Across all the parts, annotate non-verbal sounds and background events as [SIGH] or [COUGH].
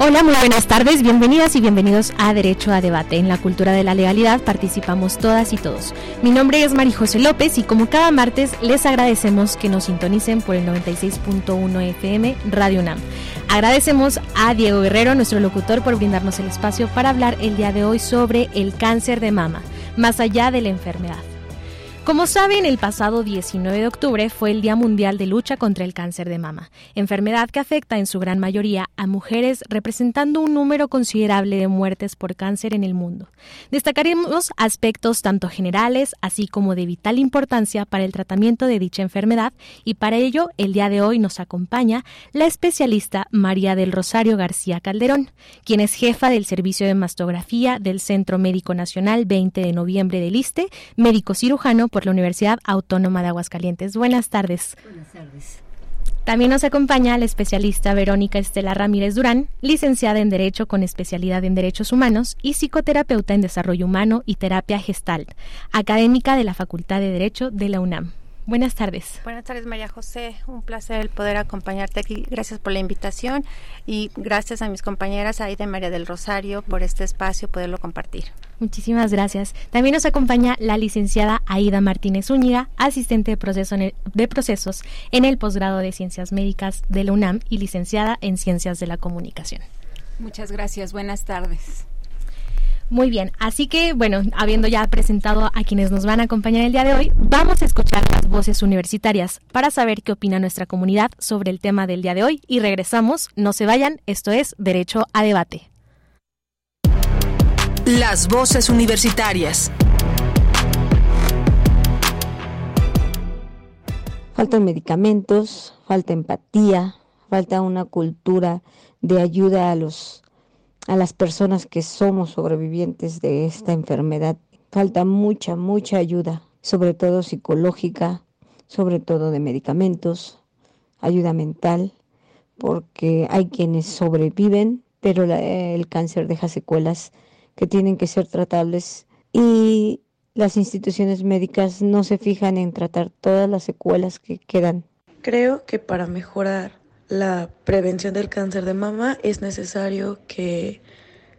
Hola, muy buenas tardes, bienvenidas y bienvenidos a Derecho a Debate. En la cultura de la legalidad participamos todas y todos. Mi nombre es María José López y como cada martes les agradecemos que nos sintonicen por el 96.1 FM Radio UNAM. Agradecemos a Diego Guerrero, nuestro locutor, por brindarnos el espacio para hablar el día de hoy sobre el cáncer de mama, más allá de la enfermedad. Como saben, el pasado 19 de octubre fue el Día Mundial de Lucha contra el Cáncer de Mama, enfermedad que afecta en su gran mayoría a mujeres, representando un número considerable de muertes por cáncer en el mundo. Destacaremos aspectos tanto generales, así como de vital importancia para el tratamiento de dicha enfermedad, y para ello, el día de hoy nos acompaña la especialista María del Rosario García Calderón, quien es jefa del Servicio de Mastografía del Centro Médico Nacional 20 de noviembre del ISTE, médico cirujano por la Universidad Autónoma de Aguascalientes. Buenas tardes. Buenas tardes. También nos acompaña la especialista Verónica Estela Ramírez Durán, licenciada en Derecho con especialidad en Derechos Humanos y psicoterapeuta en Desarrollo Humano y Terapia Gestalt, académica de la Facultad de Derecho de la UNAM. Buenas tardes. Buenas tardes, María José. Un placer el poder acompañarte aquí. Gracias por la invitación y gracias a mis compañeras Aida y María del Rosario por este espacio, poderlo compartir. Muchísimas gracias. También nos acompaña la licenciada Aida Martínez Úñiga, asistente de, proceso de procesos en el posgrado de Ciencias Médicas de la UNAM y licenciada en Ciencias de la Comunicación. Muchas gracias. Buenas tardes. Muy bien, así que bueno, habiendo ya presentado a quienes nos van a acompañar el día de hoy, vamos a escuchar las voces universitarias para saber qué opina nuestra comunidad sobre el tema del día de hoy y regresamos, no se vayan, esto es Derecho a Debate. Las voces universitarias. Faltan medicamentos, falta empatía, falta una cultura de ayuda a los a las personas que somos sobrevivientes de esta enfermedad. Falta mucha, mucha ayuda, sobre todo psicológica, sobre todo de medicamentos, ayuda mental, porque hay quienes sobreviven, pero el cáncer deja secuelas que tienen que ser tratables y las instituciones médicas no se fijan en tratar todas las secuelas que quedan. Creo que para mejorar la prevención del cáncer de mama es necesario que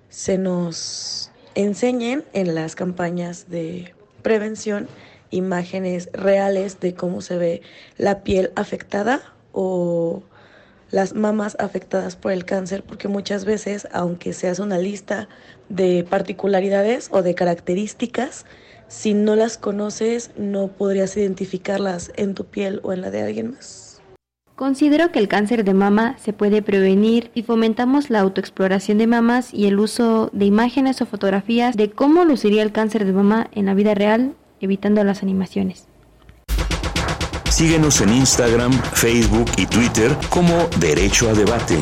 se nos enseñen en las campañas de prevención imágenes reales de cómo se ve la piel afectada o las mamas afectadas por el cáncer, porque muchas veces, aunque se hace una lista de particularidades o de características, si no las conoces no podrías identificarlas en tu piel o en la de alguien más. Considero que el cáncer de mama se puede prevenir y fomentamos la autoexploración de mamas y el uso de imágenes o fotografías de cómo luciría el cáncer de mama en la vida real, evitando las animaciones. Síguenos en Instagram, Facebook y Twitter como Derecho a Debate.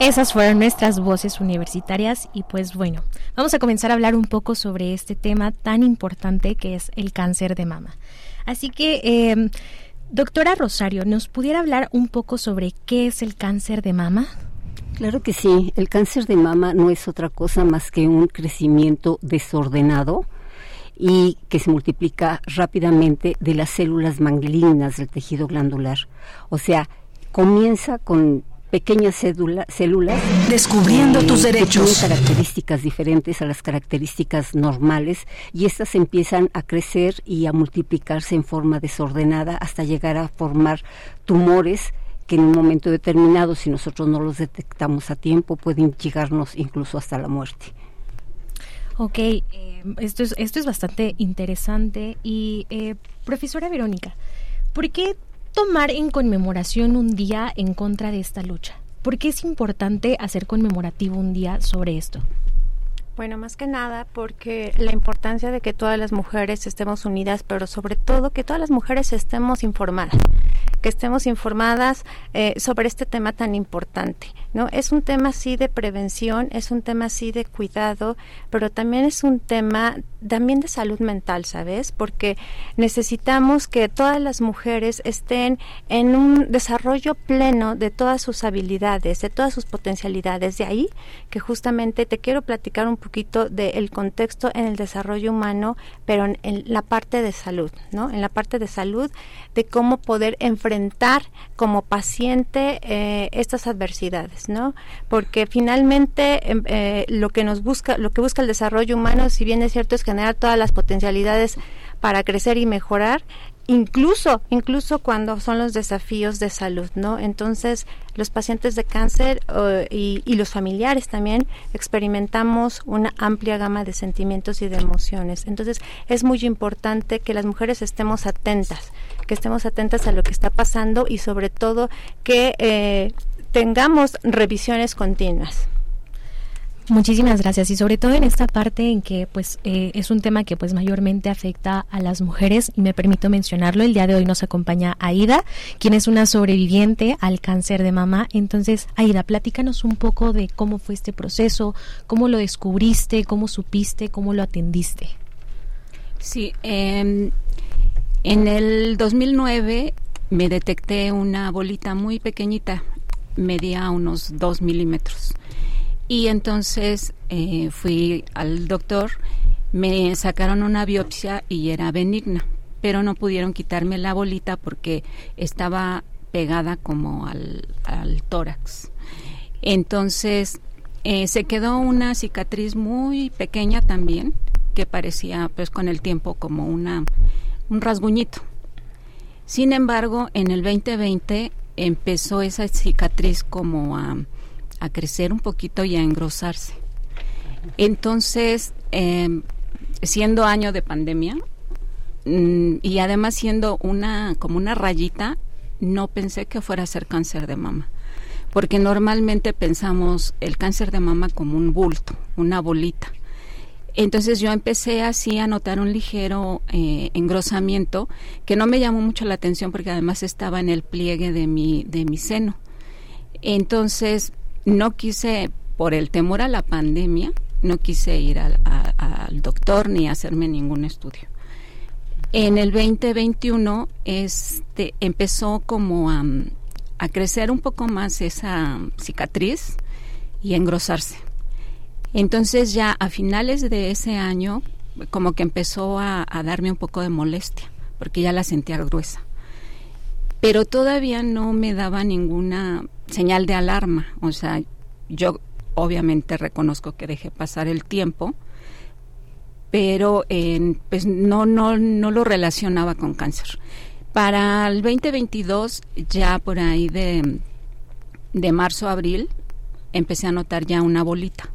Esas fueron nuestras voces universitarias y pues bueno, vamos a comenzar a hablar un poco sobre este tema tan importante que es el cáncer de mama. Así que, eh, doctora Rosario, ¿nos pudiera hablar un poco sobre qué es el cáncer de mama? Claro que sí, el cáncer de mama no es otra cosa más que un crecimiento desordenado y que se multiplica rápidamente de las células malignas del tejido glandular. O sea, comienza con pequeñas células. Descubriendo tus derechos. Que tienen características diferentes a las características normales y estas empiezan a crecer y a multiplicarse en forma desordenada hasta llegar a formar tumores que en un momento determinado, si nosotros no los detectamos a tiempo, pueden llegarnos incluso hasta la muerte. Ok, eh, esto, es, esto es bastante interesante. Y, eh, profesora Verónica, ¿por qué tomar en conmemoración un día en contra de esta lucha? ¿Por qué es importante hacer conmemorativo un día sobre esto? Bueno, más que nada porque la importancia de que todas las mujeres estemos unidas, pero sobre todo que todas las mujeres estemos informadas que estemos informadas eh, sobre este tema tan importante. ¿No? Es un tema así de prevención, es un tema así de cuidado, pero también es un tema también de salud mental, ¿sabes? Porque necesitamos que todas las mujeres estén en un desarrollo pleno de todas sus habilidades, de todas sus potencialidades. De ahí que justamente te quiero platicar un poquito del contexto en el desarrollo humano, pero en, la parte de salud, ¿no? En la parte de salud, de cómo poder enfrentar enfrentar como paciente eh, estas adversidades, ¿no? Porque finalmente em, eh, lo que nos busca, lo que busca el desarrollo humano, si bien es cierto, es generar todas las potencialidades para crecer y mejorar, incluso incluso cuando son los desafíos de salud no entonces los pacientes de cáncer y, y, los familiares también experimentamos una amplia gama de sentimientos y de emociones entonces es muy importante que las mujeres estemos atentas que estemos atentas a lo que está pasando y sobre todo que eh, tengamos revisiones continuas. Muchísimas gracias. Y sobre todo en esta parte en que pues eh, es un tema que pues mayormente afecta a las mujeres y me permito mencionarlo el día de hoy nos acompaña Aida quien es una sobreviviente al cáncer de mama. Entonces Aida platícanos un poco de cómo fue este proceso cómo lo descubriste cómo supiste cómo lo atendiste. Sí eh, en el 2009 me detecté una bolita muy pequeñita medía unos dos milímetros y entonces eh, fui al doctor, me sacaron una biopsia y era benigna, pero no pudieron quitarme la bolita porque estaba pegada como al, tórax. Entonces eh, se quedó una cicatriz muy pequeña también, que parecía pues con el tiempo como una, un rasguñito. Sin embargo, en el 2020 empezó esa cicatriz como a a crecer un poquito y a engrosarse. Entonces, em, siendo año de pandemia mm, y además siendo una como una rayita, no pensé que fuera a ser cáncer de mama, porque normalmente pensamos el cáncer de mama como un bulto, una bolita. Entonces yo empecé así a notar un ligero eh, engrosamiento que no me llamó mucho la atención porque además estaba en el pliegue de mi, de mi seno. Entonces no quise, por el temor a la pandemia, no quise ir al, doctor ni hacerme ningún estudio. En el 2021 este, empezó como a, a crecer un poco más esa cicatriz y a engrosarse. Entonces ya a finales de ese año como que empezó a, darme un poco de molestia, porque ya la sentía gruesa. Pero todavía no me daba ninguna señal de alarma. O sea, yo obviamente reconozco que dejé pasar el tiempo, pero pues no, no, no lo relacionaba con cáncer. Para el 2022, ya por ahí de, de marzo a abril, empecé a notar ya una bolita.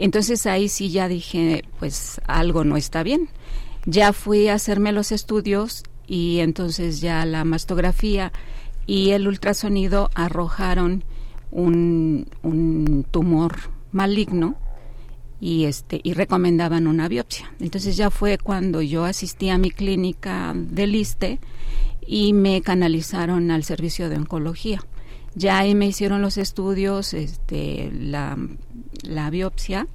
Entonces ahí sí ya dije, pues algo no está bien. Ya fui a hacerme los estudios y entonces ya la mastografía y el ultrasonido arrojaron un, tumor maligno y este y recomendaban una biopsia. Entonces ya fue cuando yo asistí a mi clínica del ISTE y me canalizaron al servicio de oncología. Ya ahí me hicieron los estudios, este, la, biopsia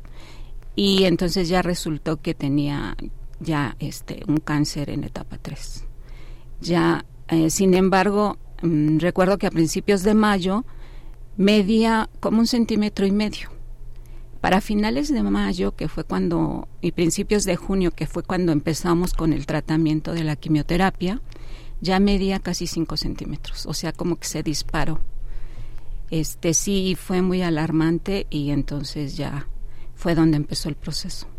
y entonces ya resultó que tenía ya este un cáncer en etapa 3. Ya, eh, sin embargo, Mm, recuerdo que a principios de mayo medía como un centímetro y medio. Para finales de mayo, que fue cuando, y principios de junio, que fue cuando empezamos con el tratamiento de la quimioterapia, ya medía casi cinco centímetros, o sea, como que se disparó. Este sí fue muy alarmante y entonces ya fue donde empezó el proceso.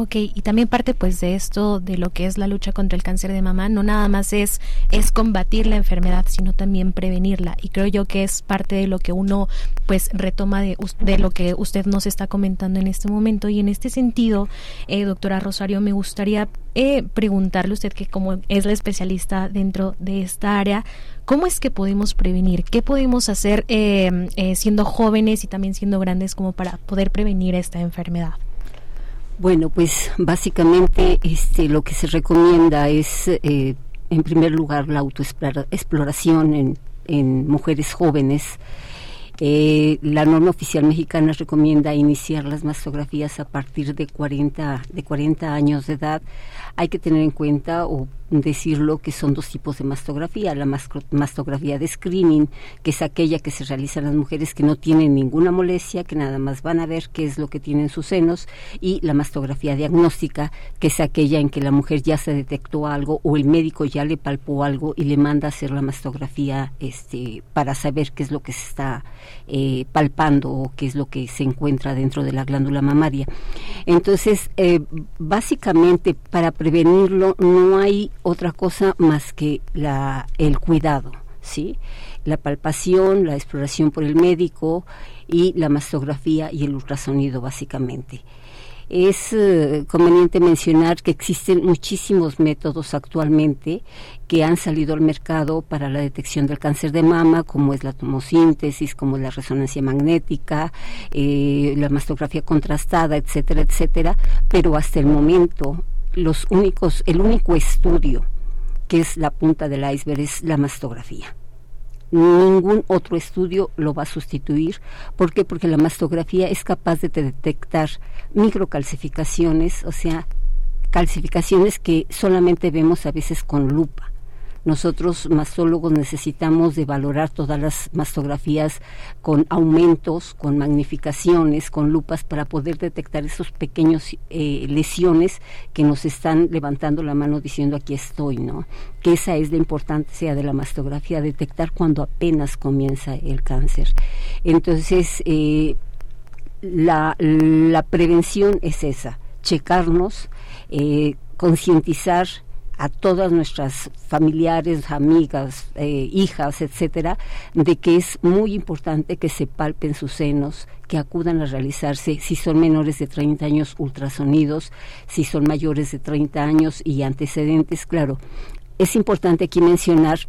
Ok, y también parte pues de esto, de lo que es la lucha contra el cáncer de mama, no nada más es, es combatir la enfermedad, sino también prevenirla. Y creo yo que es parte de lo que uno pues retoma de, de lo que usted nos está comentando en este momento. Y en este sentido, eh, doctora Rosario, me gustaría eh, preguntarle usted que como es la especialista dentro de esta área, ¿cómo es que podemos prevenir? ¿Qué podemos hacer eh, siendo jóvenes y también siendo grandes como para poder prevenir esta enfermedad? Bueno, pues básicamente este, lo que se recomienda es, eh, en primer lugar, la autoexploración en, en mujeres jóvenes. Eh, la norma oficial mexicana recomienda iniciar las mastografías a partir de 40, de 40 años de edad. Hay que tener en cuenta o decirlo que son dos tipos de mastografía. La mastografía de screening, que es aquella que se realiza en las mujeres que no tienen ninguna molestia, que nada más van a ver qué es lo que tienen sus senos, y la mastografía diagnóstica, que es aquella en que la mujer ya se detectó algo o el médico ya le palpó algo y le manda a hacer la mastografía este, para saber qué es lo que se está eh, palpando o qué es lo que se encuentra dentro de la glándula mamaria. Entonces, eh, básicamente, para prevenirlo no hay otra cosa más que la, el cuidado, ¿sí? La palpación, la exploración por el médico y la mastografía y el ultrasonido, básicamente. Es eh, conveniente mencionar que existen muchísimos métodos actualmente que han salido al mercado para la detección del cáncer de mama, como es la tomosíntesis, como la resonancia magnética, eh, la mastografía contrastada, etcétera, etcétera, pero hasta el momento los únicos, el único estudio que es la punta del iceberg es la mastografía. Ningún otro estudio lo va a sustituir. ¿Por qué? Porque la mastografía es capaz de detectar microcalcificaciones, o sea, calcificaciones que solamente vemos a veces con lupa. Nosotros mastólogos necesitamos de valorar todas las mastografías con aumentos, con magnificaciones, con lupas para poder detectar esos pequeños eh, lesiones que nos están levantando la mano diciendo aquí estoy, ¿no? Que esa es la importancia de la mastografía, detectar cuando apenas comienza el cáncer. Entonces, eh, la, prevención es esa, checarnos, eh, concientizar a todas nuestras familiares, amigas, eh, hijas, etcétera, de que es muy importante que se palpen sus senos, que acudan a realizarse, si son menores de 30 años, ultrasonidos, si son mayores de 30 años y antecedentes, claro. Es importante aquí mencionar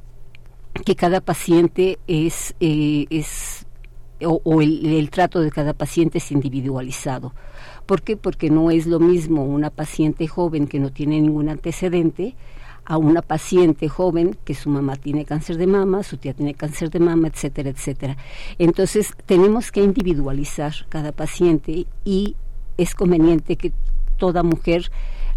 que cada paciente es, eh, es o, el trato de cada paciente es individualizado. ¿Por qué? Porque no es lo mismo una paciente joven que no tiene ningún antecedente a una paciente joven que su mamá tiene cáncer de mama, su tía tiene cáncer de mama, etcétera, etcétera. Entonces, tenemos que individualizar cada paciente y es conveniente que toda mujer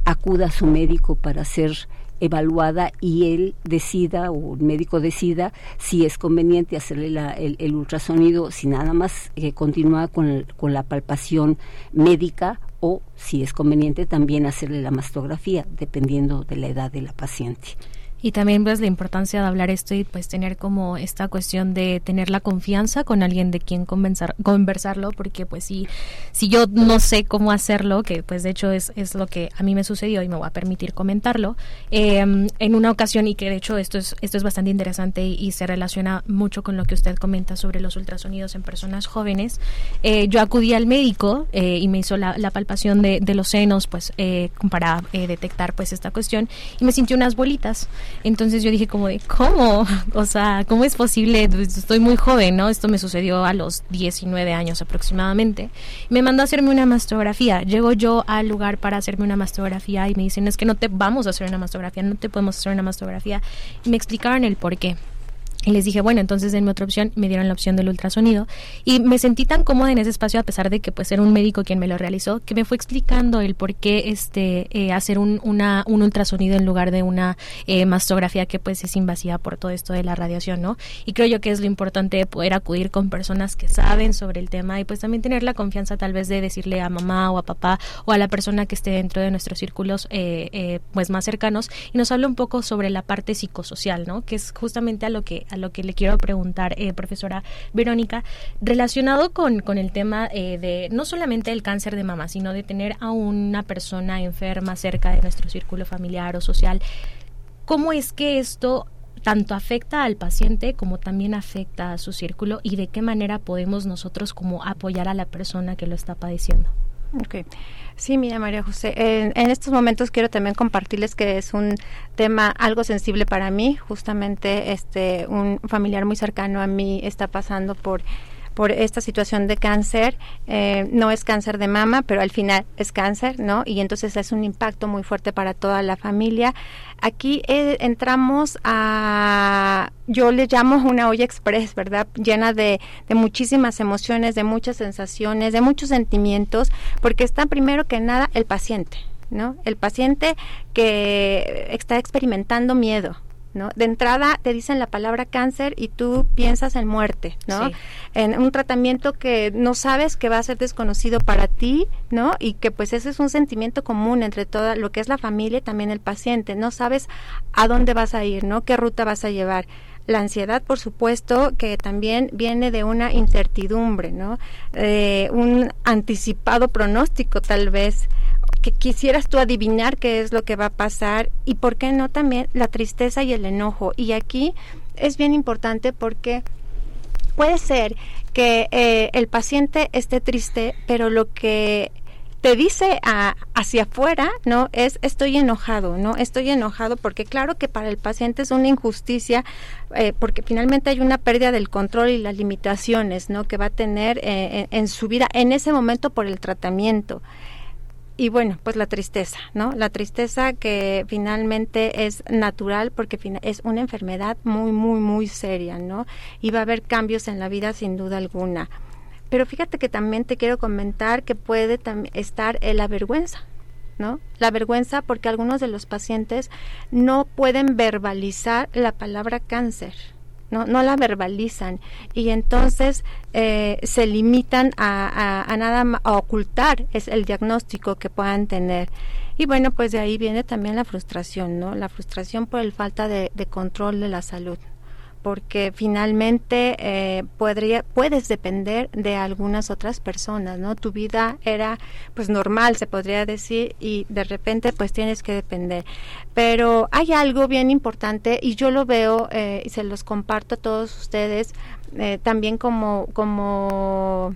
acuda a su médico para ser evaluada y él decida o el médico decida si es conveniente hacerle el, ultrasonido, si nada más eh, continúa con, con la palpación médica o si es conveniente también hacerle la mastografía, dependiendo de la edad de la paciente. Y también pues la importancia de hablar esto y pues tener como esta cuestión de tener la confianza con alguien de quien conversar, conversarlo, porque pues si, si yo no sé cómo hacerlo, que pues de hecho es, es lo que a mí me sucedió y me voy a permitir comentarlo, em, en una ocasión y que de hecho esto es, esto es bastante interesante y, se relaciona mucho con lo que usted comenta sobre los ultrasonidos en personas jóvenes, eh, yo acudí al médico eh, y me hizo la, la palpación de, de, los senos pues eh, para detectar pues esta cuestión y me sintió unas bolitas. Entonces yo dije como de, ¿cómo? [LAUGHS] O sea, ¿cómo es posible? Pues, estoy muy joven, ¿no? Esto me sucedió a los 19 años aproximadamente. Me mandó a hacerme una mastografía. Llego yo al lugar para hacerme una mastografía y me dicen, es que no te vamos a hacer una mastografía, no te podemos hacer una mastografía. Y me explicaron el por qué. Y les dije, bueno, entonces denme otra opción. Me dieron la opción del ultrasonido. Y me sentí tan cómoda en ese espacio, a pesar de que pues era un médico quien me lo realizó, que me fue explicando el por qué este, eh, hacer un, una, un ultrasonido en lugar de una eh, mastografía que pues es invasiva por todo esto de la radiación, ¿no? Y creo yo que es lo importante poder acudir con personas que saben sobre el tema y pues también tener la confianza tal vez de decirle a mamá o a papá o a la persona que esté dentro de nuestros círculos eh, pues más cercanos y nos habla un poco sobre la parte psicosocial, ¿no? Que es justamente a lo que a lo que le quiero preguntar, eh, profesora Verónica, relacionado con, con el tema eh, de no solamente el cáncer de mama, sino de tener a una persona enferma cerca de nuestro círculo familiar o social. ¿Cómo es que esto tanto afecta al paciente como también afecta a su círculo y de qué manera podemos nosotros como apoyar a la persona que lo está padeciendo? Okay. Sí, mira María José, en, estos momentos quiero también compartirles que es un tema algo sensible para mí. Justamente, este, un familiar muy cercano a mí está pasando por por esta situación de cáncer. Eh, no es cáncer de mama, pero al final es cáncer, ¿no? Y entonces es un impacto muy fuerte para toda la familia. Aquí eh, entramos a, yo le llamo una olla express, ¿verdad? Llena de, de muchísimas emociones, de muchas sensaciones, de muchos sentimientos, porque está primero que nada el paciente, ¿no? El paciente que está experimentando miedo, ¿no? De entrada te dicen la palabra cáncer y tú piensas en muerte, ¿no? En un tratamiento que no sabes que va a ser desconocido para ti, ¿no? Y que pues ese es un sentimiento común entre toda lo que es la familia y también el paciente, no sabes a dónde vas a ir, ¿no? ¿Qué ruta vas a llevar? La ansiedad, por supuesto, que también viene de una incertidumbre, ¿no? Eh, un anticipado pronóstico, tal vez, que quisieras tú adivinar qué es lo que va a pasar y por qué no también la tristeza y el enojo. Y aquí es bien importante porque puede ser que eh, el paciente esté triste, pero lo que te dice hacia afuera, ¿no? Es estoy enojado, ¿no? Estoy enojado porque claro que para el paciente es una injusticia eh, porque finalmente hay una pérdida del control y las limitaciones, ¿no? Que va a tener eh, en su vida en ese momento por el tratamiento y bueno, pues la tristeza, ¿no? La tristeza que finalmente es natural porque es una enfermedad muy, muy, muy seria, ¿no? Y va a haber cambios en la vida sin duda alguna. Pero fíjate que también te quiero comentar que puede estar la vergüenza, ¿no? La vergüenza porque algunos de los pacientes no pueden verbalizar la palabra cáncer, no, no la verbalizan y entonces eh, se limitan a, a, nada a ocultar es el diagnóstico que puedan tener. Y bueno, pues de ahí viene también la frustración, ¿no? La frustración por el falta de control de la salud porque finalmente eh, podría, puedes depender de algunas otras personas, ¿no? Tu vida era pues normal, se podría decir, y de repente pues tienes que depender. Pero hay algo bien importante y yo lo veo eh, y se los comparto a todos ustedes eh, también como, como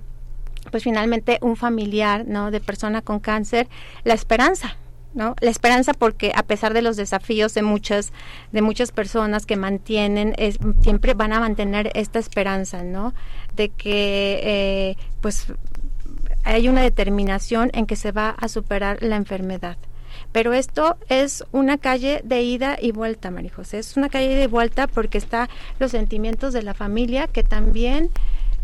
pues finalmente un familiar, ¿no? De persona con cáncer, la esperanza, ¿no? La esperanza porque a pesar de los desafíos de muchas de muchas personas que mantienen es, siempre van a mantener esta esperanza, ¿no? De que eh, pues hay una determinación en que se va a superar la enfermedad. Pero esto es una calle de ida y vuelta, María José. Es una calle de vuelta porque está los sentimientos de la familia que también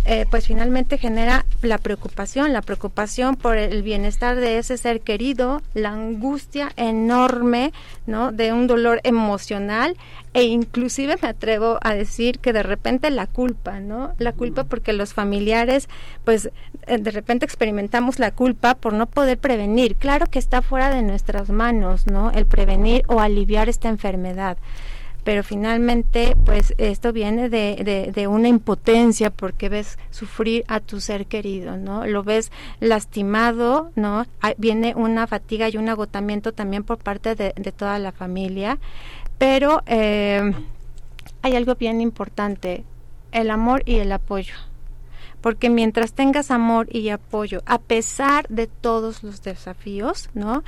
eh, pues finalmente genera la preocupación, la preocupación por el bienestar de ese ser querido, la angustia enorme, ¿no? De un dolor emocional e inclusive me atrevo a decir que de repente la culpa, ¿no? La culpa porque los familiares, pues eh, de repente experimentamos la culpa por no poder prevenir. Claro que está fuera de nuestras manos, ¿no? El prevenir o aliviar esta enfermedad pero finalmente pues esto viene de, de, una impotencia porque ves sufrir a tu ser querido, ¿no? Lo ves lastimado, ¿no? viene una fatiga y un agotamiento también por parte de, toda la familia, pero eh, hay algo bien importante, el amor y el apoyo porque mientras tengas amor y apoyo, a pesar de todos los desafíos, ¿no?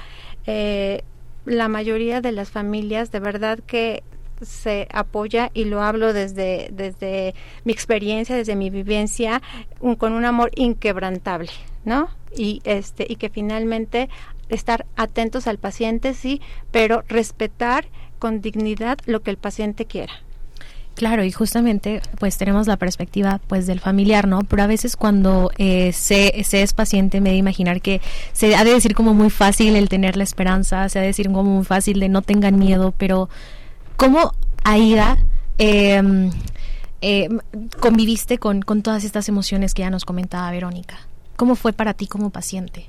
Eh, la mayoría de las familias de verdad que se apoya y lo hablo desde, desde mi experiencia, desde mi vivencia, con un amor inquebrantable, ¿no? Y, este, y que finalmente estar atentos al paciente, sí, pero respetar con dignidad lo que el paciente quiera. Claro, y justamente pues tenemos la perspectiva pues del familiar, ¿no? Pero a veces cuando eh, se, se, es paciente me de imaginar que se ha de decir como muy fácil el tener la esperanza, se ha de decir como muy fácil de no tengan miedo, pero ¿Cómo, Aida, em, conviviste con, todas estas emociones que ya nos comentaba Verónica? ¿Cómo fue para ti como paciente?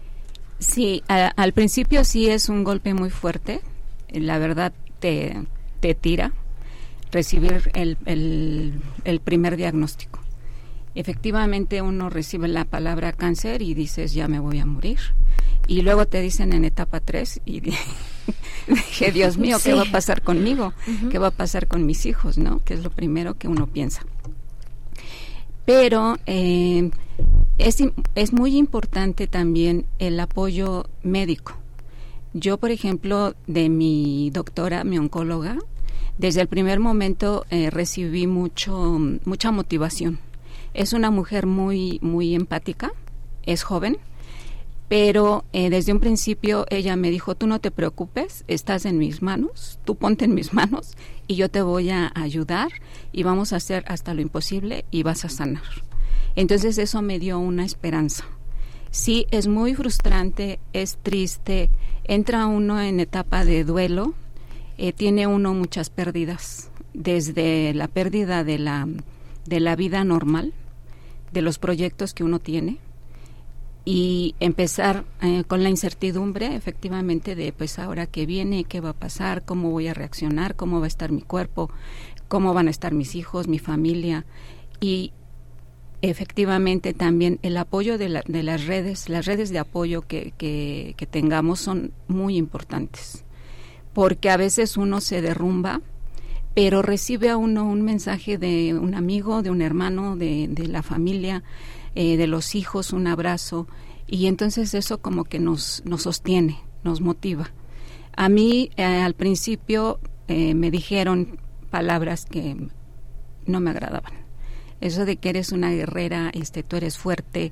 Sí, al principio sí es un golpe muy fuerte, la verdad te, te tira. recibir el, el, primer diagnóstico. Efectivamente uno recibe la palabra cáncer y dices ya me voy a morir. Y luego te dicen en etapa 3 y [LAUGHS] [LAUGHS] dije, Dios [LAUGHS] mío, ¿qué va a pasar conmigo? ¿Qué va a pasar con mis hijos? ¿No? Que es lo primero que uno piensa. Pero eh, es, es muy importante también el apoyo médico. Yo, por ejemplo, de mi doctora, mi oncóloga, desde el primer momento eh, recibí mucho, mucha motivación. Es una mujer muy, muy empática, es joven, pero eh, desde un principio ella me dijo, tú no te preocupes, estás en mis manos, tú ponte en mis manos y yo te voy a ayudar y vamos a hacer hasta lo imposible y vas a sanar. Entonces eso me dio una esperanza. Sí, es muy frustrante, es triste, entra uno en etapa de duelo, eh, tiene uno muchas pérdidas, desde la pérdida de la, de la vida normal, de los proyectos que uno tiene, y empezar eh, con la incertidumbre efectivamente de pues ahora qué viene, qué va a pasar, cómo voy a reaccionar, cómo va a estar mi cuerpo, cómo van a estar mis hijos, mi familia. Y efectivamente también el apoyo de, de las redes, las redes de apoyo que, que, que, tengamos son muy importantes. Porque a veces uno se derrumba pero recibe a uno un mensaje de un amigo, de un hermano, de, de la familia, eh, de los hijos, un abrazo, y entonces eso como que nos, nos sostiene, nos motiva. A mí eh, al principio eh, me dijeron palabras que no me agradaban. Eso de que eres una guerrera, este, tú eres fuerte,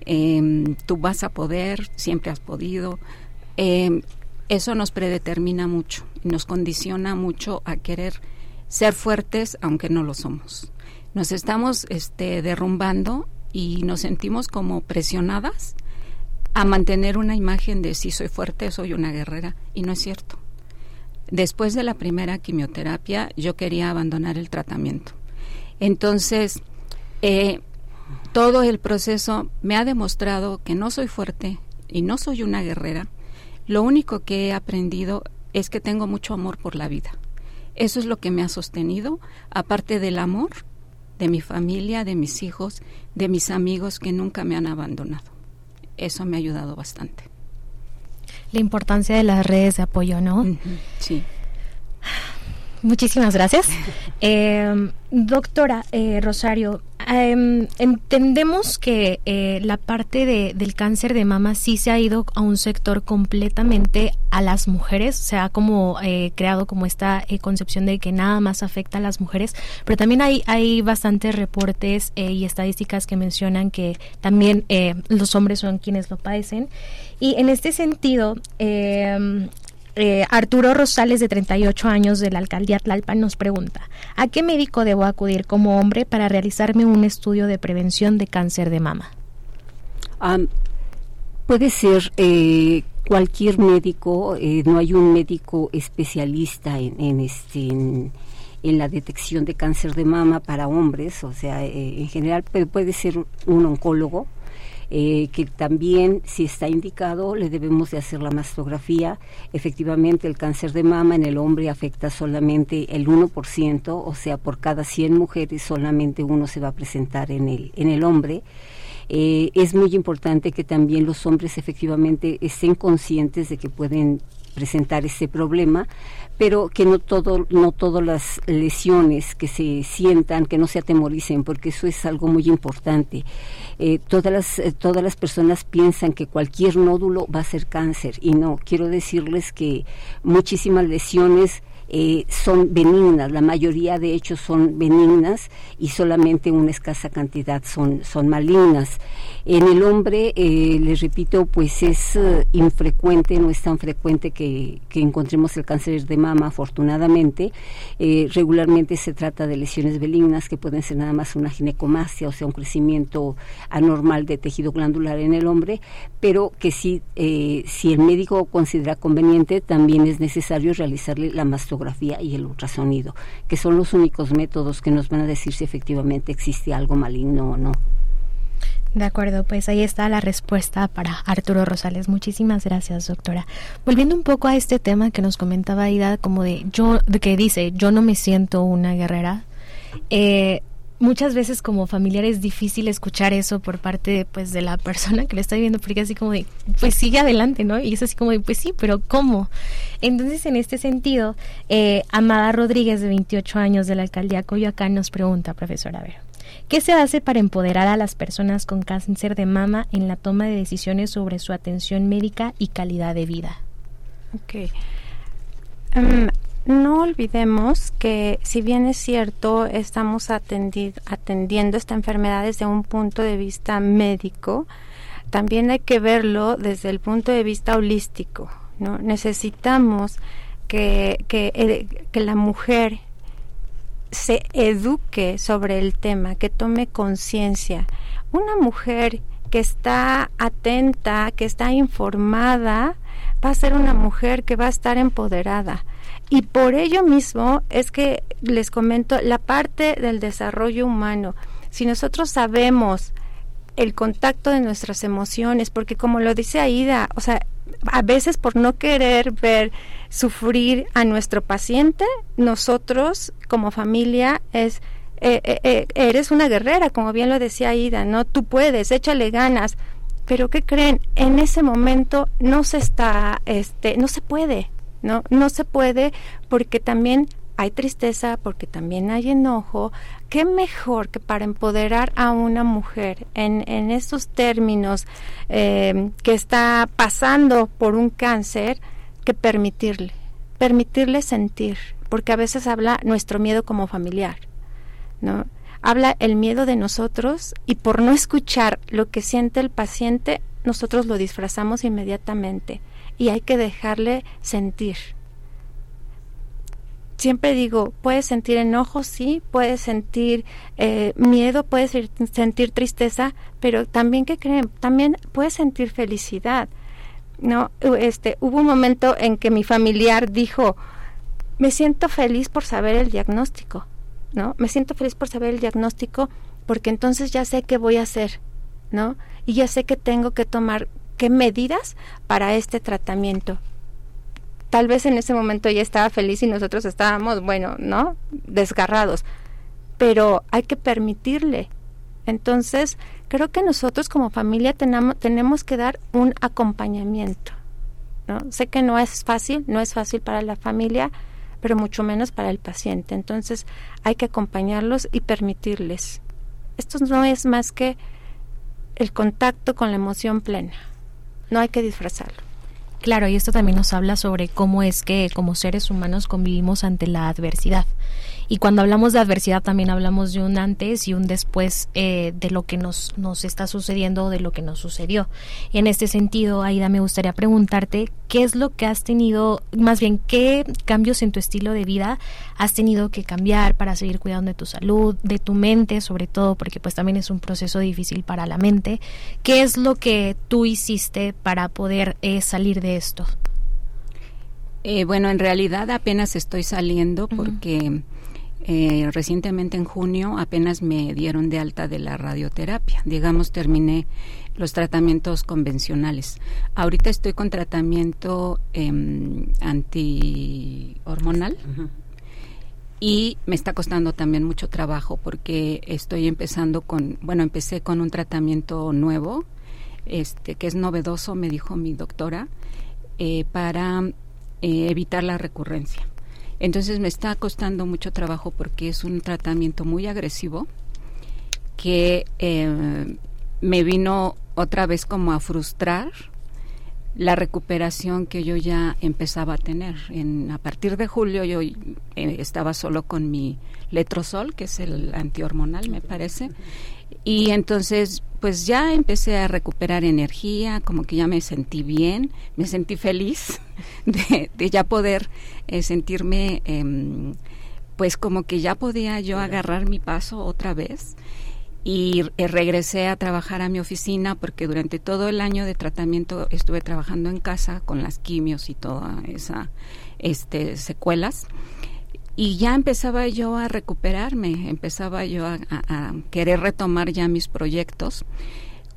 em, tú vas a poder, siempre has podido. Em, eso nos predetermina mucho, nos condiciona mucho a querer ser fuertes aunque no lo somos. Nos estamos este, derrumbando y nos sentimos como presionadas a mantener una imagen de si soy fuerte, soy una guerrera, y no es cierto. Después de la primera quimioterapia, yo quería abandonar el tratamiento. Entonces, eh, todo el proceso me ha demostrado que no soy fuerte y no soy una guerrera. Lo único que he aprendido es que tengo mucho amor por la vida. Eso es lo que me ha sostenido, aparte del amor de mi familia, de mis hijos, de mis amigos que nunca me han abandonado. Eso me ha ayudado bastante. La importancia de las redes de apoyo, ¿no? Sí. Muchísimas gracias. Eh, doctora eh, Rosario, em, entendemos que eh, la parte de, del cáncer de mama sí se ha ido a un sector completamente a las mujeres, se ha como creado como esta concepción de que nada más afecta a las mujeres, pero también hay, hay bastantes reportes y estadísticas que mencionan que también los hombres son quienes lo padecen. Y en este sentido, em, eh, Arturo Rosales, de 38 años, de la alcaldía Tlalpan, nos pregunta, ¿a qué médico debo acudir como hombre para realizarme un estudio de prevención de cáncer de mama? puede ser eh, cualquier médico, eh, no hay un médico especialista en, este... En, la detección de cáncer de mama para hombres, o sea, en general puede ser un oncólogo, eh, que también si está indicado le debemos de hacer la mastografía. Efectivamente el cáncer de mama en el hombre afecta solamente el 1%, o sea, por cada 100 mujeres solamente uno se va a presentar en el, en el hombre. Eh, es muy importante que también los hombres efectivamente estén conscientes de que pueden presentar ese problema, pero que no todo no todas las lesiones que se sientan que no se atemoricen porque eso es algo muy importante. Eh, todas las eh, todas las personas piensan que cualquier nódulo va a ser cáncer y no quiero decirles que muchísimas lesiones eh, son benignas, la mayoría de hecho son benignas y solamente una escasa cantidad son, son malignas. En el hombre, eh, les repito, pues es eh, infrecuente, no es tan frecuente que, que, encontremos el cáncer de mama, afortunadamente. regularmente se trata de lesiones benignas que pueden ser nada más una ginecomastia, o sea, un crecimiento anormal de tejido glandular en el hombre, pero que si, si el médico considera conveniente, también es necesario realizarle la y el ultrasonido, que son los únicos métodos que nos van a decir si efectivamente existe algo maligno o no. De acuerdo, pues ahí está la respuesta para Arturo Rosales. Muchísimas gracias, doctora. Volviendo un poco a este tema que nos comentaba Ida, como de yo, de que dice, yo no me siento una guerrera. Eh, muchas veces como familiar es difícil escuchar eso por parte pues de la [LAUGHS] persona que lo está viendo porque así como de pues sigue adelante no y es así como de pues sí pero cómo entonces en este sentido eh, Amada Rodríguez de 28 años de la alcaldía Coyoacán nos pregunta profesora a ver ¿Qué se hace para empoderar a las personas con cáncer de mama en la toma de decisiones sobre su atención médica y calidad de vida? Ok. Em, no olvidemos que si bien es cierto, estamos atendiendo esta enfermedad desde un punto de vista médico, también hay que verlo desde el punto de vista holístico. ¿no? Necesitamos que, que, que la mujer se eduque sobre el tema, que tome conciencia. Una mujer que está atenta, que está informada, va a ser una mujer que va a estar empoderada. Y por ello mismo es que les comento la parte del desarrollo humano. Si nosotros sabemos el contacto de nuestras emociones, porque como lo dice Aida, o sea, a veces por no querer ver sufrir a nuestro paciente, nosotros como familia es eh, eh, eh, eres una guerrera, como bien lo decía Aida, ¿no? Tú puedes, échale ganas. Pero ¿qué creen? En ese momento no se está, este, no se puede, ¿no? No se puede porque también hay tristeza, porque también hay enojo. ¿Qué mejor que para empoderar a una mujer en, en estos términos eh, que está pasando por un cáncer que permitirle? Permitirle sentir, porque a veces habla nuestro miedo como familiar, ¿no? Habla el miedo de nosotros y por no escuchar lo que siente el paciente, nosotros lo disfrazamos inmediatamente y hay que dejarle sentir siempre digo, puedes sentir enojo, sí, puedes sentir eh, miedo, puedes sentir tristeza, pero también que creen, también puedes sentir felicidad. No, este, hubo un momento en que mi familiar dijo, me siento feliz por saber el diagnóstico, ¿no? Me siento feliz por saber el diagnóstico porque entonces ya sé qué voy a hacer, ¿no? Y ya sé que tengo que tomar qué medidas para este tratamiento tal vez en ese momento ella estaba feliz y nosotros estábamos, bueno, ¿no? Desgarrados. Pero hay que permitirle. Entonces, creo que nosotros como familia tenemos, que dar un acompañamiento. ¿no? Sé que no es fácil, no es fácil para la familia, pero mucho menos para el paciente. Entonces, hay que acompañarlos y permitirles. Esto no es más que el contacto con la emoción plena. No hay que disfrazarlo. Claro, y esto también nos habla sobre cómo es que como seres humanos convivimos ante la adversidad. Y cuando hablamos de adversidad también hablamos de un antes y un después eh, de lo que nos, nos está sucediendo o de lo que nos sucedió. En este sentido, Aida, me gustaría preguntarte qué es lo que has tenido, más bien, qué cambios en tu estilo de vida has tenido que cambiar para seguir cuidando de tu salud, de tu mente, sobre todo, porque pues también es un proceso difícil para la mente. ¿Qué es lo que tú hiciste para poder eh, salir de esto? Eh, bueno, en realidad apenas estoy saliendo porque eh, recientemente en junio apenas me dieron de alta de la radioterapia. Digamos, terminé los tratamientos convencionales. Ahorita estoy con tratamiento eh, antihormonal. Y me está costando también mucho trabajo porque estoy empezando con, bueno, empecé con un tratamiento nuevo, este, que es novedoso, me dijo mi doctora, eh, para eh, evitar la recurrencia. Entonces me está costando mucho trabajo porque es un tratamiento muy agresivo que eh, me vino otra vez como a frustrar la recuperación que yo ya empezaba a tener. En, a partir de julio yo eh, estaba solo con mi letrozol, que es el antihormonal, me parece, y entonces, pues ya empecé a recuperar energía, como que ya me sentí bien, me sentí feliz [LAUGHS] de, ya poder eh, sentirme, em, pues como que ya podía yo agarrar mi paso otra vez. Y eh, regresé a trabajar a mi oficina porque durante todo el año de tratamiento estuve trabajando en casa con las quimios y todas esas este, secuelas y ya empezaba yo a recuperarme, empezaba yo a, querer retomar ya mis proyectos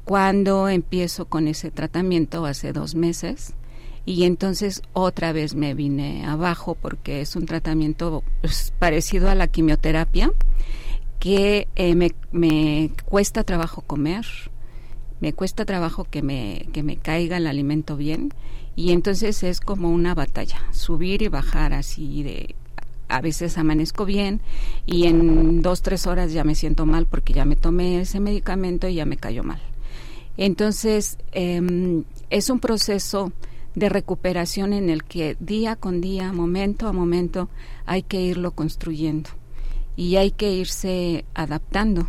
cuando empiezo con ese tratamiento hace dos meses y entonces otra vez me vine abajo porque es un tratamiento pues, parecido a la quimioterapia que eh, me, me, cuesta trabajo comer, me cuesta trabajo que me, que me caiga el alimento bien y entonces es como una batalla, subir y bajar así de a veces amanezco bien y en dos, tres horas ya me siento mal porque ya me tomé ese medicamento y ya me cayó mal. Entonces, eh, es un proceso de recuperación en el que día con día, momento a momento, hay que irlo construyendo y hay que irse adaptando.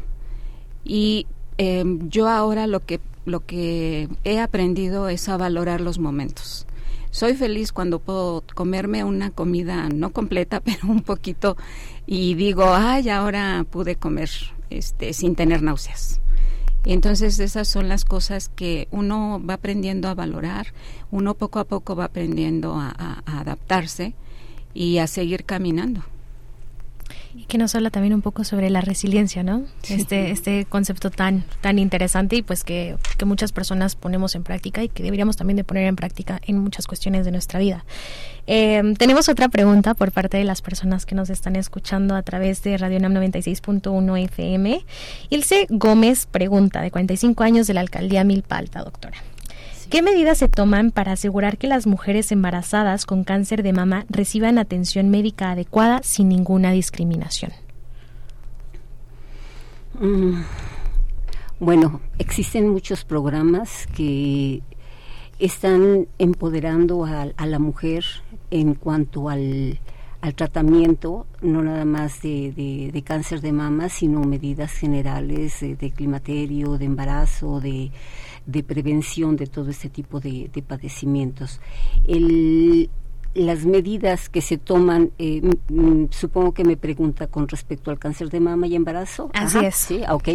Y eh, yo ahora lo que, lo que he aprendido es a valorar los momentos. Soy feliz cuando puedo comerme una comida no completa, [LAUGHS] pero un poquito y digo, ay, ahora pude comer este, sin tener náuseas. Entonces esas son las cosas que uno va aprendiendo a valorar, uno poco a poco va aprendiendo a, adaptarse y a seguir caminando. Y que nos habla también un poco sobre la resiliencia, ¿no? Este, este concepto tan, tan interesante y pues que, que, muchas personas ponemos en práctica y que deberíamos también de poner en práctica en muchas cuestiones de nuestra vida. Eh, tenemos otra pregunta por parte de las personas que nos están escuchando a través de Radio NAM 96.1 FM. Ilse Gómez pregunta, de 45 años de la alcaldía Milpalta, doctora. ¿Qué medidas se toman para asegurar que las mujeres embarazadas con cáncer de mama reciban atención médica adecuada sin ninguna discriminación? Mm, bueno, existen muchos programas que están empoderando a, la mujer en cuanto al, tratamiento, no nada más de, de, cáncer de mama, sino medidas generales de, de climaterio, de embarazo, de, de prevención de todo este tipo de, padecimientos. El, las medidas que se toman, eh, supongo que me pregunta con respecto al cáncer de mama y embarazo. Así es. Sí, ah, ok.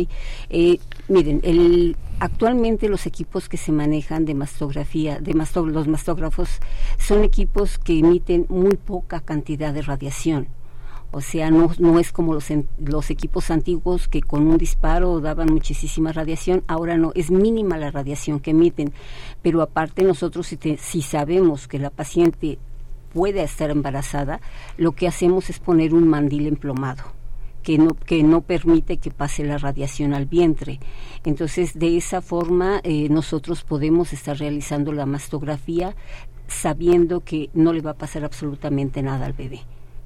Eh, miren, el, actualmente los equipos que se manejan de mastografía, de los mastógrafos, son equipos que emiten muy poca cantidad de radiación o sea, no, no es como los, los equipos antiguos que con un disparo daban muchísima radiación, ahora no, es mínima la radiación que emiten. Pero aparte nosotros si, si sabemos que la paciente puede estar embarazada, lo que hacemos es poner un mandil emplomado que no, que no permite que pase la radiación al vientre. Entonces, de esa forma, eh, nosotros podemos estar realizando la mastografía sabiendo que no le va a pasar absolutamente nada al bebé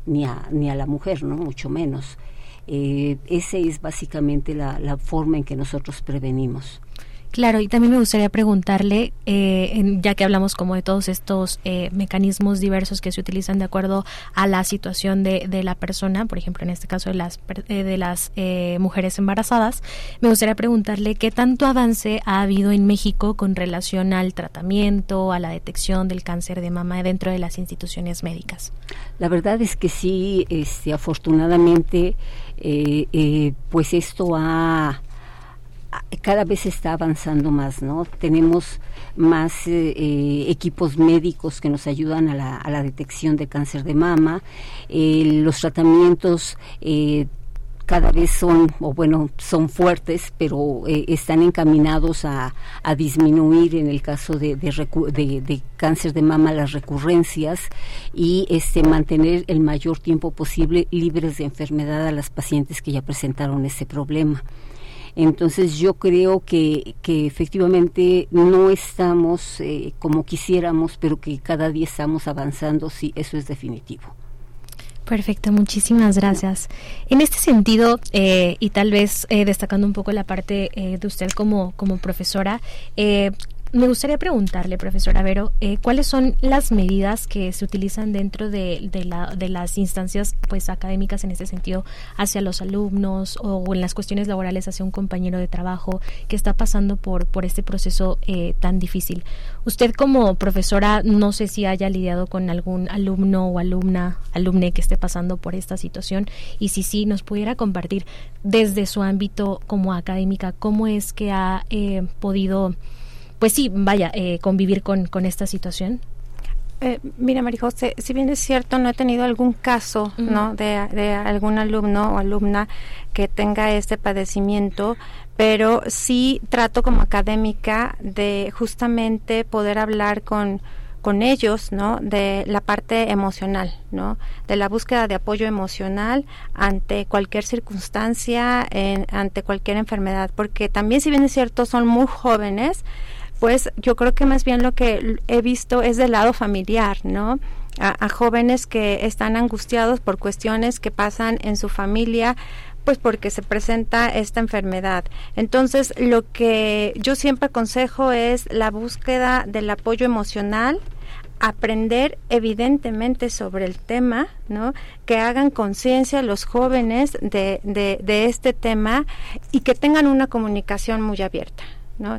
ni a, ni a la mujer, ¿no? Mucho menos. Eh, esa es básicamente la, la forma en que nosotros prevenimos. Claro, y también me gustaría preguntarle, eh, ya que hablamos como de todos estos eh, mecanismos diversos que se utilizan de acuerdo a la situación de, de la persona, por ejemplo, en este caso de las, eh, de las mujeres embarazadas, me gustaría preguntarle qué tanto avance ha habido en México con relación al tratamiento, a la detección del cáncer de mama dentro de las instituciones médicas. La verdad es que sí, este, afortunadamente, pues esto ha cada vez está avanzando más, ¿no? Tenemos más eh, eh, equipos médicos que nos ayudan a la, a la detección de cáncer de mama, eh, los tratamientos cada vez son, o bueno, son fuertes, pero están encaminados a, disminuir en el caso de, de, de, de, cáncer de mama las recurrencias y este mantener el mayor tiempo posible libres de enfermedad a las pacientes que ya presentaron ese problema. Entonces yo creo que, que efectivamente no estamos eh, como quisiéramos, pero que cada día estamos avanzando, sí, eso es definitivo. Perfecto, muchísimas gracias. En este sentido, eh, y tal vez eh, destacando un poco la parte eh, de usted como, como profesora, eh, me gustaría preguntarle, profesora Vero, eh, ¿cuáles son las medidas que se utilizan dentro de, de, la, de, las instancias pues, académicas en este sentido hacia los alumnos o en las cuestiones laborales hacia un compañero de trabajo que está pasando por, por este proceso eh, tan difícil? Usted como profesora, no sé si haya lidiado con algún alumno o alumna, alumne que esté pasando por esta situación y si sí, nos pudiera compartir desde su ámbito como académica cómo es que ha eh, podido pues sí, vaya, eh, convivir con, con esta situación? Eh, mira, María José, si bien es cierto, no he tenido algún caso, ¿no? De, de, algún alumno o alumna que tenga este padecimiento, pero sí trato como académica de justamente poder hablar con, con ellos, ¿no? De la parte emocional, ¿no? De la búsqueda de apoyo emocional ante cualquier circunstancia, en, ante cualquier enfermedad, porque también si bien es cierto, son muy jóvenes, pues yo creo que más bien lo que he visto es del lado familiar, ¿no? A, jóvenes que están angustiados por cuestiones que pasan en su familia, pues porque se presenta esta enfermedad. Entonces, lo que yo siempre aconsejo es la búsqueda del apoyo emocional, aprender evidentemente sobre el tema, ¿no? Que hagan conciencia los jóvenes de, de, de este tema y que tengan una comunicación muy abierta,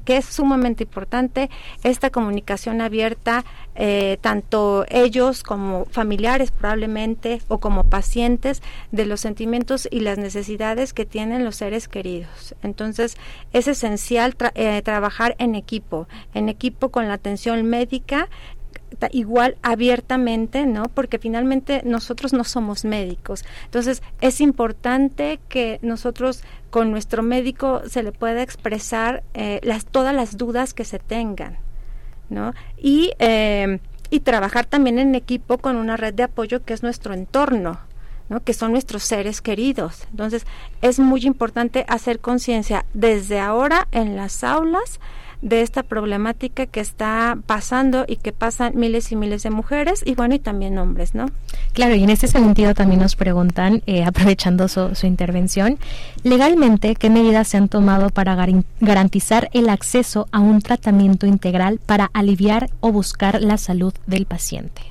que es sumamente importante esta comunicación abierta, eh, tanto ellos como familiares probablemente o como pacientes, de los sentimientos y las necesidades que tienen los seres queridos. Entonces, es esencial eh, trabajar en equipo, en equipo con la atención médica, igual abiertamente, ¿no? Porque finalmente nosotros no somos médicos. Entonces, es importante que nosotros con nuestro médico se le pueda expresar eh, todas las dudas que se tengan, ¿no? Y, eh, y trabajar también en equipo con una red de apoyo que es nuestro entorno, ¿no? que son nuestros seres queridos. Entonces, es muy importante hacer conciencia desde ahora en las aulas de esta problemática que está pasando y que pasan miles y miles de mujeres y bueno, y también hombres, ¿no? Claro, y en este sentido también nos preguntan, eh, aprovechando su, su, intervención, legalmente, ¿qué medidas se han tomado para garantizar el acceso a un tratamiento integral para aliviar o buscar la salud del paciente?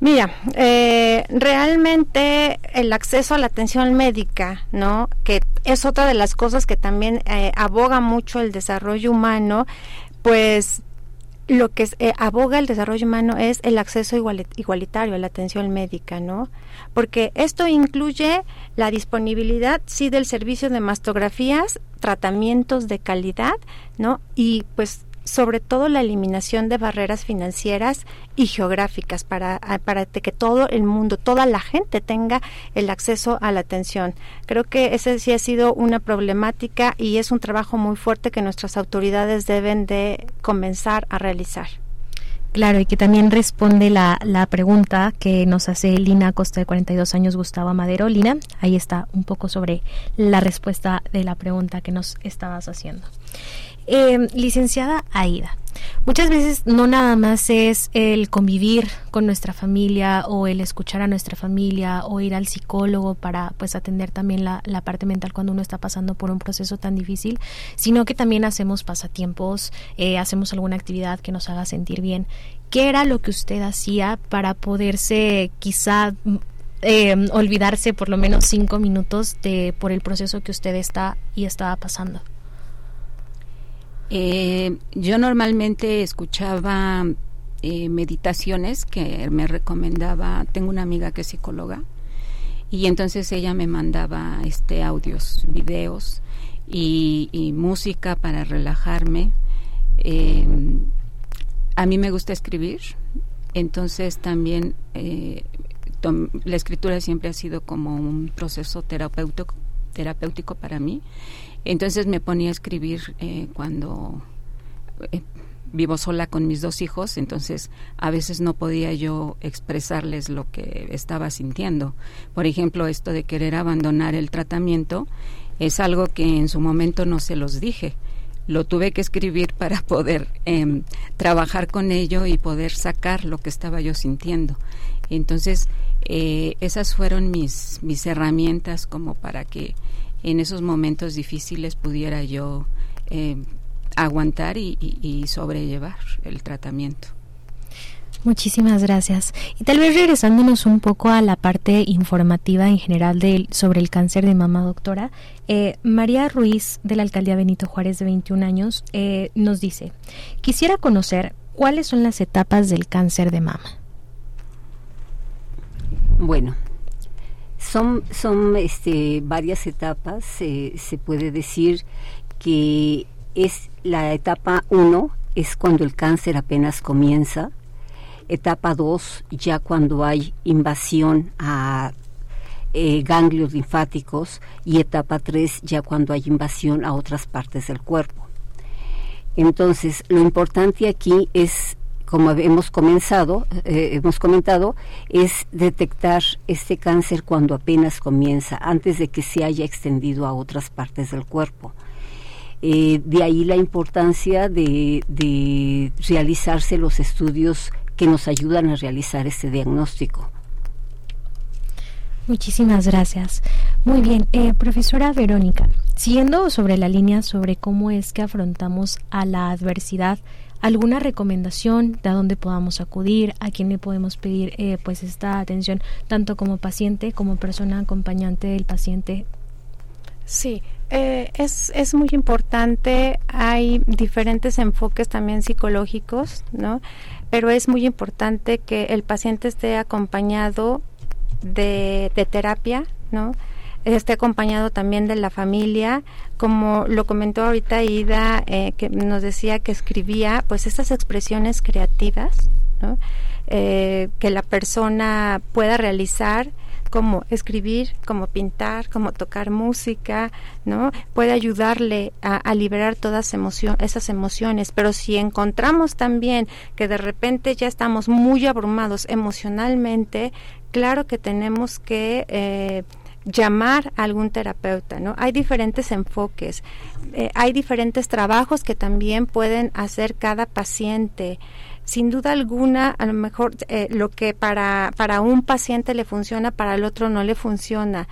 Mira, eh, realmente el acceso a la atención médica, ¿no? Que es otra de las cosas que también eh, aboga mucho el desarrollo humano, pues lo que eh, aboga el desarrollo humano es el acceso igualitario a la atención médica, ¿no? Porque esto incluye la disponibilidad, sí, del servicio de mastografías, tratamientos de calidad, ¿no? Y pues sobre todo la eliminación de barreras financieras y geográficas para, para que todo el mundo, toda la gente tenga el acceso a la atención. Creo que ese sí ha sido una problemática y es un trabajo muy fuerte que nuestras autoridades deben de comenzar a realizar. Claro, y que también responde la, la pregunta que nos hace Lina Costa de 42 años, Gustavo Madero. Lina, ahí está un poco sobre la respuesta de la pregunta que nos estabas haciendo. Eh, licenciada Aida, muchas veces no nada más es el convivir con nuestra familia o el escuchar a nuestra familia o ir al psicólogo para pues atender también la, parte mental cuando uno está pasando por un proceso tan difícil, sino que también hacemos pasatiempos, eh, hacemos alguna actividad que nos haga sentir bien. ¿Qué era lo que usted hacía para poderse quizá eh, olvidarse por lo menos cinco minutos de por el proceso que usted está y estaba pasando? Eh, yo normalmente escuchaba eh, meditaciones que me recomendaba, tengo una amiga que es psicóloga, y entonces ella me mandaba este audios, videos y, música para relajarme. Eh, a mí me gusta escribir, entonces también la escritura siempre ha sido como un proceso terapéutico, terapéutico para mí entonces me ponía a escribir eh, cuando eh, vivo sola con mis dos hijos, entonces a veces no podía yo expresarles lo que estaba sintiendo. Por ejemplo, esto de querer abandonar el tratamiento es algo que en su momento no se los dije. Lo tuve que escribir para poder em, trabajar con ello y poder sacar lo que estaba yo sintiendo. Entonces, eh, esas fueron mis, mis herramientas como para que en esos momentos difíciles pudiera yo eh, aguantar y, sobrellevar el tratamiento. Muchísimas gracias. Y tal vez regresándonos un poco a la parte informativa en general sobre el cáncer de mama, doctora, eh, María Ruiz de la alcaldía Benito Juárez de 21 años eh, nos dice, quisiera conocer cuáles son las etapas del cáncer de mama. Bueno, son, son este, varias etapas. se puede decir que es la etapa 1 es cuando el cáncer apenas comienza etapa 2 ya cuando hay invasión a eh, ganglios linfáticos y etapa 3 ya cuando hay invasión a otras partes del cuerpo. Entonces, lo importante aquí es, como hemos comenzado, eh, hemos comentado, es detectar este cáncer cuando apenas comienza, antes de que se haya extendido a otras partes del cuerpo. Eh, de ahí la importancia de, realizarse los estudios que nos ayudan a realizar este diagnóstico. Muchísimas gracias. Muy bien, eh, profesora Verónica, siguiendo sobre la línea sobre cómo es que afrontamos a la adversidad, ¿alguna recomendación de a dónde podamos acudir, a quién le podemos pedir eh, pues esta atención, tanto como paciente como persona acompañante del paciente? Sí, eh, es, es muy importante, hay diferentes enfoques también psicológicos, ¿no? Pero es muy importante que el paciente esté acompañado de, terapia, ¿no? Esté acompañado también de la familia, como lo comentó ahorita Ida, eh, que nos decía que escribía, pues esas expresiones creativas. Eh, que la persona pueda realizar como escribir, como pintar, como tocar música, ¿no? Puede ayudarle a, liberar todas esas emociones, pero si encontramos también que de repente ya estamos muy abrumados emocionalmente, claro que tenemos que eh, llamar a algún terapeuta, ¿no? Hay diferentes enfoques, eh, hay diferentes trabajos que también pueden hacer cada paciente. Sin duda alguna, a lo mejor eh, lo que para, para un paciente le funciona, para el otro no le funciona.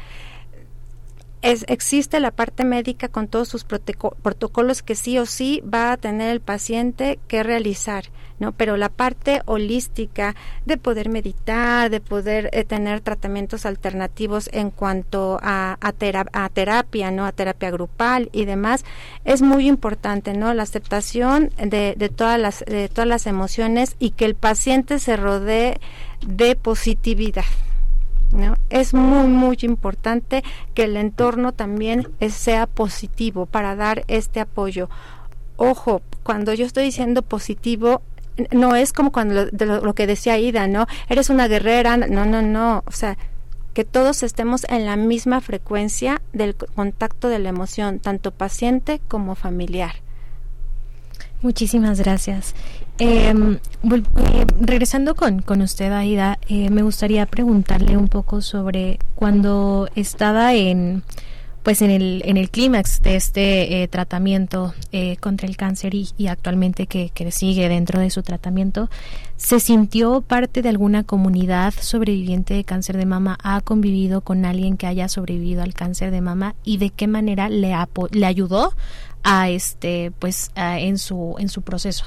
Existe la parte médica con todos sus protocolos que sí o sí va a tener el paciente que realizar, ¿no? Pero la parte holística de poder meditar, de poder eh, tener tratamientos alternativos en cuanto a, a, terapia, ¿no? A terapia grupal y demás, es muy importante, ¿no? La aceptación de, de, todas, las, de todas las emociones y que el paciente se rodee de positividad. Es muy, muy importante que el entorno también sea positivo para dar este apoyo. Ojo, cuando yo estoy diciendo positivo, no es como cuando lo, lo, que decía Ida, ¿no? Eres una guerrera, no, no, no, o sea, que todos estemos en la misma frecuencia del contacto de la emoción, tanto paciente como familiar. Muchísimas gracias. Em, eh, regresando con, con usted, Aida, eh, me gustaría preguntarle un poco sobre cuando estaba en pues en el, en el clímax de este eh, tratamiento eh, contra el cáncer y, actualmente que, sigue dentro de su tratamiento, ¿se sintió parte de alguna comunidad sobreviviente de cáncer de mama? ¿Ha convivido con alguien que haya sobrevivido al cáncer de mama? ¿Y de qué manera le, le ayudó a este pues en su en su proceso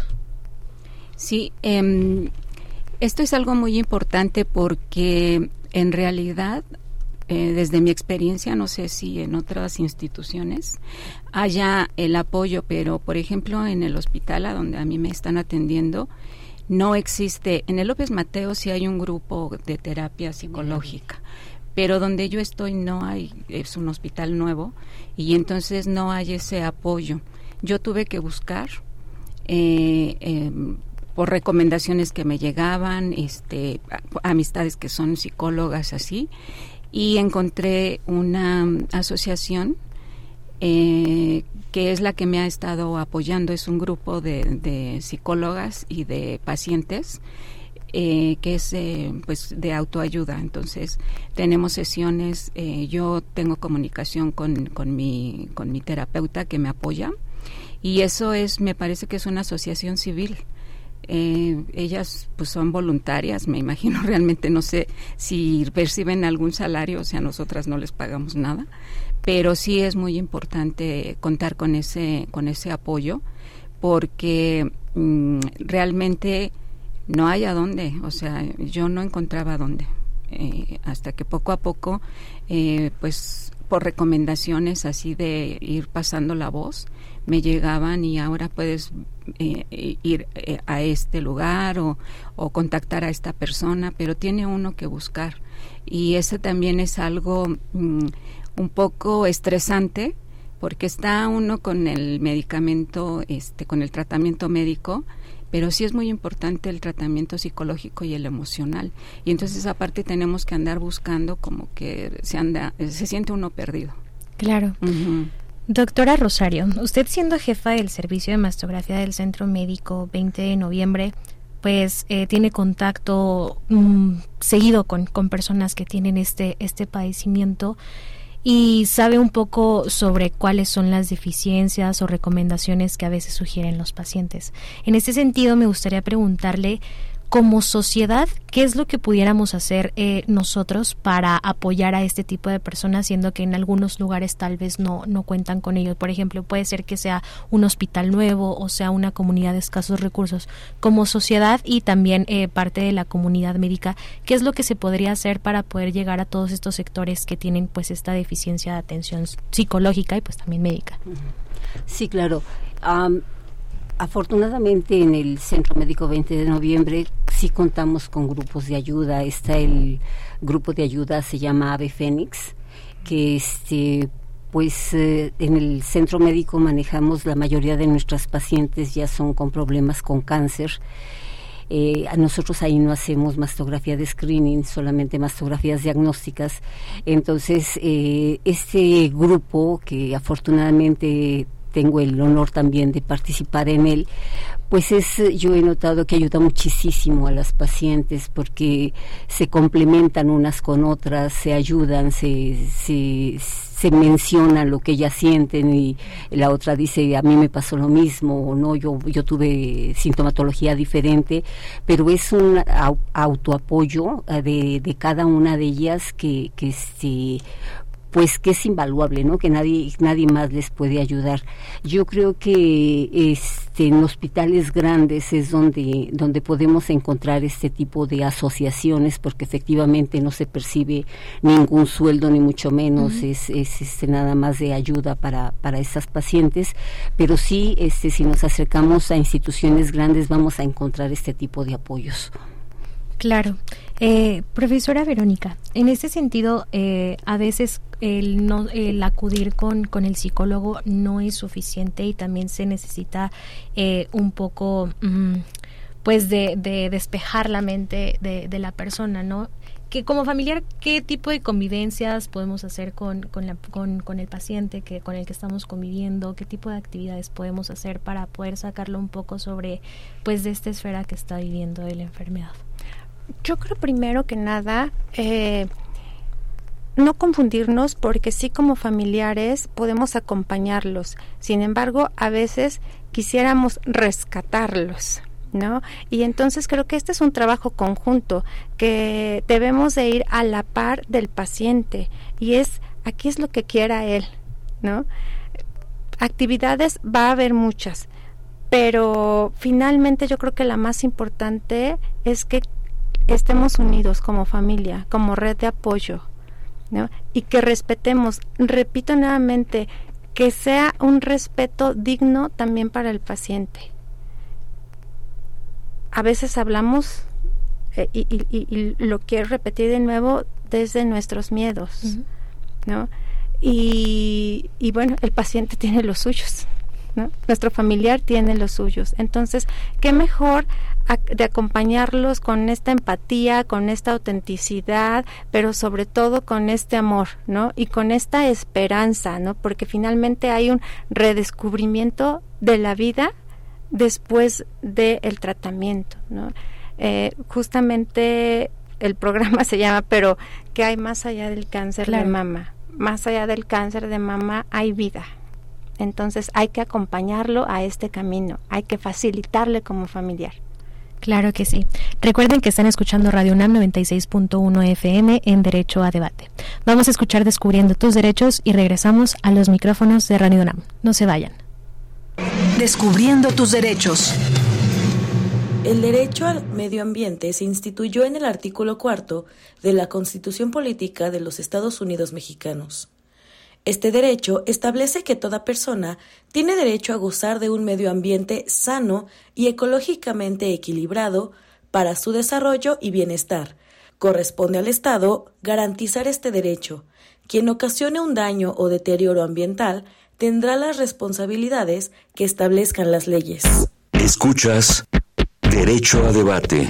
sí eh, esto es algo muy importante porque en realidad eh, desde mi experiencia no sé si en otras instituciones haya el apoyo pero por ejemplo en el hospital a donde a mí me están atendiendo no existe en el López Mateo sí hay un grupo de terapia psicológica pero donde yo estoy no hay, es un hospital nuevo y entonces no hay ese apoyo. Yo tuve que buscar eh, em, por recomendaciones que me llegaban, este, amistades que son psicólogas así, y encontré una asociación eh, que es la que me ha estado apoyando, es un grupo de, de psicólogas y de pacientes eh, que es eh, pues de autoayuda. Entonces tenemos sesiones, eh, yo tengo comunicación con, con, mi, con mi terapeuta que me apoya y eso es, me parece que es una asociación civil. Ellas pues son voluntarias, me imagino. [LAUGHS] Realmente no sé si perciben algún salario, o sea, nosotras no les pagamos nada, pero sí es muy importante contar con ese con ese apoyo porque mm, realmente no hay a dónde, o sea, yo no encontraba dónde. Eh, hasta que poco a poco, eh, pues por recomendaciones así de ir pasando la voz, me llegaban y ahora puedes eh, ir a este lugar o, o, contactar a esta persona, pero tiene uno que buscar. Y ese también es algo mm, un poco estresante porque está uno con el medicamento, este, con el tratamiento médico, pero sí es muy importante el tratamiento psicológico y el emocional. Y entonces aparte tenemos que andar buscando como que se anda, se siente uno perdido. Claro. Doctora Rosario, usted siendo jefa del servicio de mastografía del Centro Médico 20 de noviembre, pues eh, tiene contacto mm, seguido con, con, personas que tienen este, este padecimiento y sabe un poco sobre cuáles son las deficiencias o recomendaciones que a veces sugieren los pacientes. En este sentido, me gustaría preguntarle como sociedad, ¿qué es lo que pudiéramos hacer eh, nosotros para apoyar a este tipo de personas, siendo que en algunos lugares tal vez no, no cuentan con ellos? Por ejemplo, puede ser que sea un hospital nuevo o sea una comunidad de escasos recursos. Como sociedad y también eh, parte de la comunidad médica, ¿qué es lo que se podría hacer para poder llegar a todos estos sectores que tienen pues esta deficiencia de atención psicológica y pues también médica? Sí, claro. Afortunadamente en el Centro Médico 20 de Noviembre sí contamos con grupos de ayuda. Está el grupo de ayuda, se llama Ave Fénix, que este pues eh, en el centro médico manejamos la mayoría de nuestras pacientes ya son con problemas con cáncer. Eh, nosotros ahí no hacemos mastografía de screening, solamente mastografías diagnósticas. Entonces, eh, este grupo que afortunadamente tengo el honor también de participar en él, pues es, yo he notado que ayuda muchísimo a las pacientes porque se complementan unas con otras, se ayudan, se, se, se menciona lo que ellas sienten y la otra dice a mí me pasó lo mismo o no, yo, yo tuve sintomatología diferente, pero es un autoapoyo eh, de, de cada una de ellas que, que se pues que es invaluable, ¿no? Que nadie nadie más les puede ayudar. Yo creo que este en hospitales grandes es donde donde podemos encontrar este tipo de asociaciones porque efectivamente no se percibe ningún sueldo ni mucho menos es, es este, nada más de ayuda para para esas pacientes, pero sí este si nos acercamos a instituciones grandes vamos a encontrar este tipo de apoyos. Claro. Eh, profesora Verónica, en este sentido, eh, a veces el, no, el acudir con, con el psicólogo no es suficiente y también se necesita eh, un poco, mm, pues, de, de, despejar la mente de, la persona, ¿no? que como familiar, ¿qué tipo de convivencias podemos hacer con, con, la, con, con, el paciente que, con el que estamos conviviendo? ¿Qué tipo de actividades podemos hacer para poder sacarlo un poco sobre, pues, de esta esfera que está viviendo de la enfermedad? Yo creo primero que nada, eh, no confundirnos porque sí como familiares podemos acompañarlos. Sin embargo, a veces quisiéramos rescatarlos. ¿No? Y entonces creo que este es un trabajo conjunto que debemos de ir a la par del paciente y es aquí es lo que quiera él, ¿no? Actividades va a haber muchas, pero finalmente yo creo que la más importante es que estemos unidos como familia, como red de apoyo, ¿no? Y que respetemos, repito nuevamente, que sea un respeto digno también para el paciente. A veces hablamos, eh, y, lo quiero repetir de nuevo, desde nuestros miedos, ¿no? Y, y bueno, el paciente [LAUGHS] tiene los suyos, ¿no? Nuestro familiar tiene los suyos. Entonces, qué mejor de acompañarlos con esta empatía, con esta autenticidad, pero sobre todo con este amor, ¿no? Y con esta esperanza, ¿no? Porque finalmente hay un redescubrimiento de la vida después del tratamiento, ¿no? Eh, justamente el programa [LAUGHS] se llama, pero ¿qué hay más allá del cáncer de mama? Más allá del cáncer de mama hay vida. Entonces hay que acompañarlo a este camino, hay que facilitarle como familiar. Claro que sí. Recuerden que están escuchando Radio UNAM 96.1 FM en Derecho a Debate. Vamos a escuchar Descubriendo tus derechos y regresamos a los micrófonos de Radio UNAM. No se vayan. Descubriendo tus derechos. El derecho al medio ambiente se instituyó en el artículo cuarto de la Constitución Política de los Estados Unidos Mexicanos. Este derecho establece que toda persona tiene derecho a gozar de un medio ambiente sano y ecológicamente equilibrado para su desarrollo y bienestar. Corresponde al Estado garantizar este derecho. Quien ocasione un daño o deterioro ambiental tendrá las responsabilidades que establezcan las leyes. Escuchas Derecho a debate.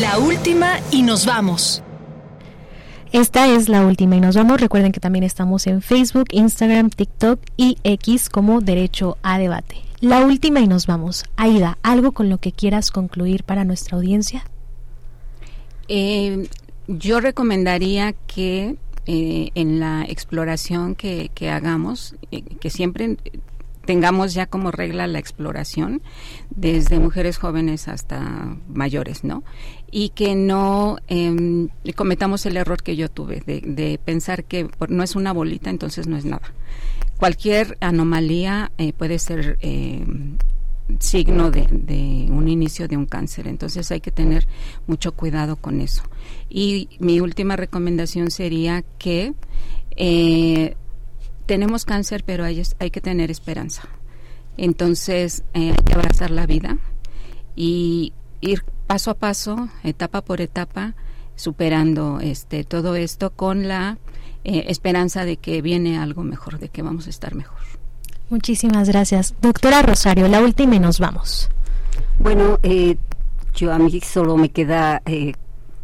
La última y nos vamos. Esta es la última y nos vamos. Recuerden que también estamos en Facebook, Instagram, TikTok y X como Derecho a Debate. La última y nos vamos. Aida, ¿algo con lo que quieras concluir para nuestra audiencia? Eh, yo recomendaría que eh, en la exploración que, hagamos, eh, que siempre tengamos ya como regla la exploración desde mujeres jóvenes hasta mayores, ¿no? Y que no em, cometamos el error que yo tuve de, pensar que no es una bolita, entonces no es nada. Cualquier anomalía eh, puede ser em, signo de, un inicio de un cáncer, entonces hay que tener mucho cuidado con eso. Y mi última recomendación sería que eh, tenemos cáncer, pero hay, hay que tener esperanza. Entonces, eh, hay que abrazar la vida y ir paso a paso, etapa por etapa, superando este todo esto con la eh, esperanza de que viene algo mejor, de que vamos a estar mejor. Muchísimas gracias. Doctora Rosario, la última y nos vamos. Bueno, eh, yo a mí solo me queda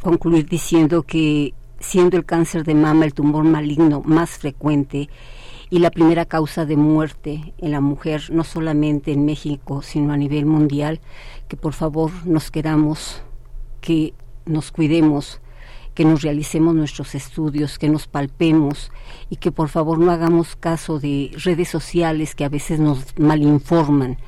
concluir diciendo que siendo el cáncer de mama el tumor maligno más frecuente y la primera causa de muerte en la mujer, no solamente en México, sino a nivel mundial, que por favor nos queramos, que nos cuidemos, que nos realicemos nuestros estudios, que nos palpemos y que por favor no hagamos caso de redes sociales que a veces nos malinforman.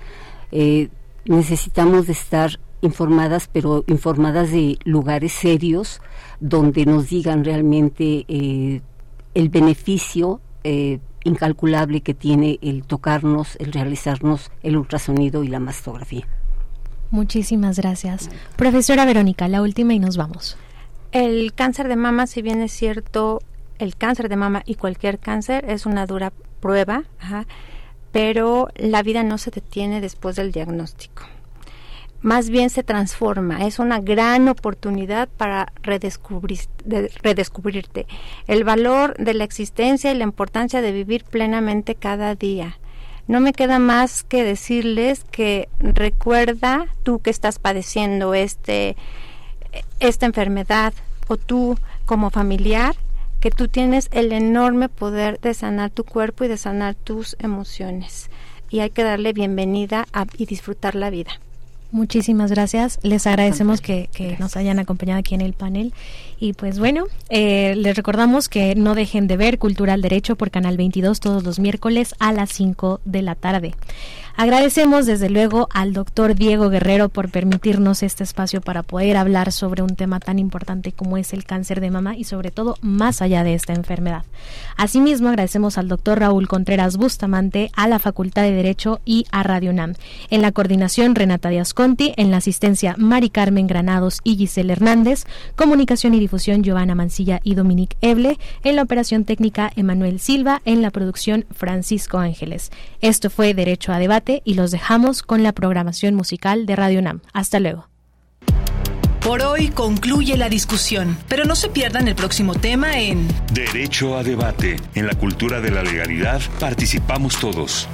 Eh, necesitamos de estar informadas, pero informadas de lugares serios donde nos digan realmente eh, el beneficio eh, incalculable que tiene el tocarnos, el realizarnos el ultrasonido y la mastografía. Muchísimas gracias. Profesora Verónica, la última y nos vamos. El cáncer de mama, si bien es cierto, el cáncer de mama y cualquier cáncer es una dura prueba, pero la vida no se detiene después del diagnóstico más bien se transforma. Es una gran oportunidad para redescubrir, redescubrirte. El valor de la existencia y la importancia de vivir plenamente cada día. No me queda más que decirles que recuerda tú que estás padeciendo este, esta enfermedad o tú como familiar que tú tienes el enorme poder de sanar tu cuerpo y de sanar tus emociones. Y hay que darle bienvenida y disfrutar la vida. Muchísimas gracias. Les agradecemos que, nos hayan acompañado aquí en el panel. Y pues bueno, eh, les recordamos que no dejen de ver Cultura al Derecho por Canal 22 todos los miércoles a las 5 de la tarde. Agradecemos desde luego al doctor Diego Guerrero por permitirnos este espacio para poder hablar sobre un tema tan importante como es el cáncer de mama y sobre todo más allá de esta enfermedad. Asimismo, agradecemos al doctor Raúl Contreras Bustamante, a la Facultad de Derecho y a Radio UNAM. En la coordinación, Renata Díaz Conti, en la asistencia, Mari Carmen Granados y Giselle Hernández, comunicación y difusión, Giovanna Mancilla y Dominique Eble, en la operación técnica, Emanuel Silva, en la producción, Francisco Ángeles. Esto fue Derecho a Debate y los dejamos con la programación musical de Radio Nam. Hasta luego. Por hoy concluye la discusión, pero no se pierdan el próximo tema en Derecho a debate. En la cultura de la legalidad participamos todos.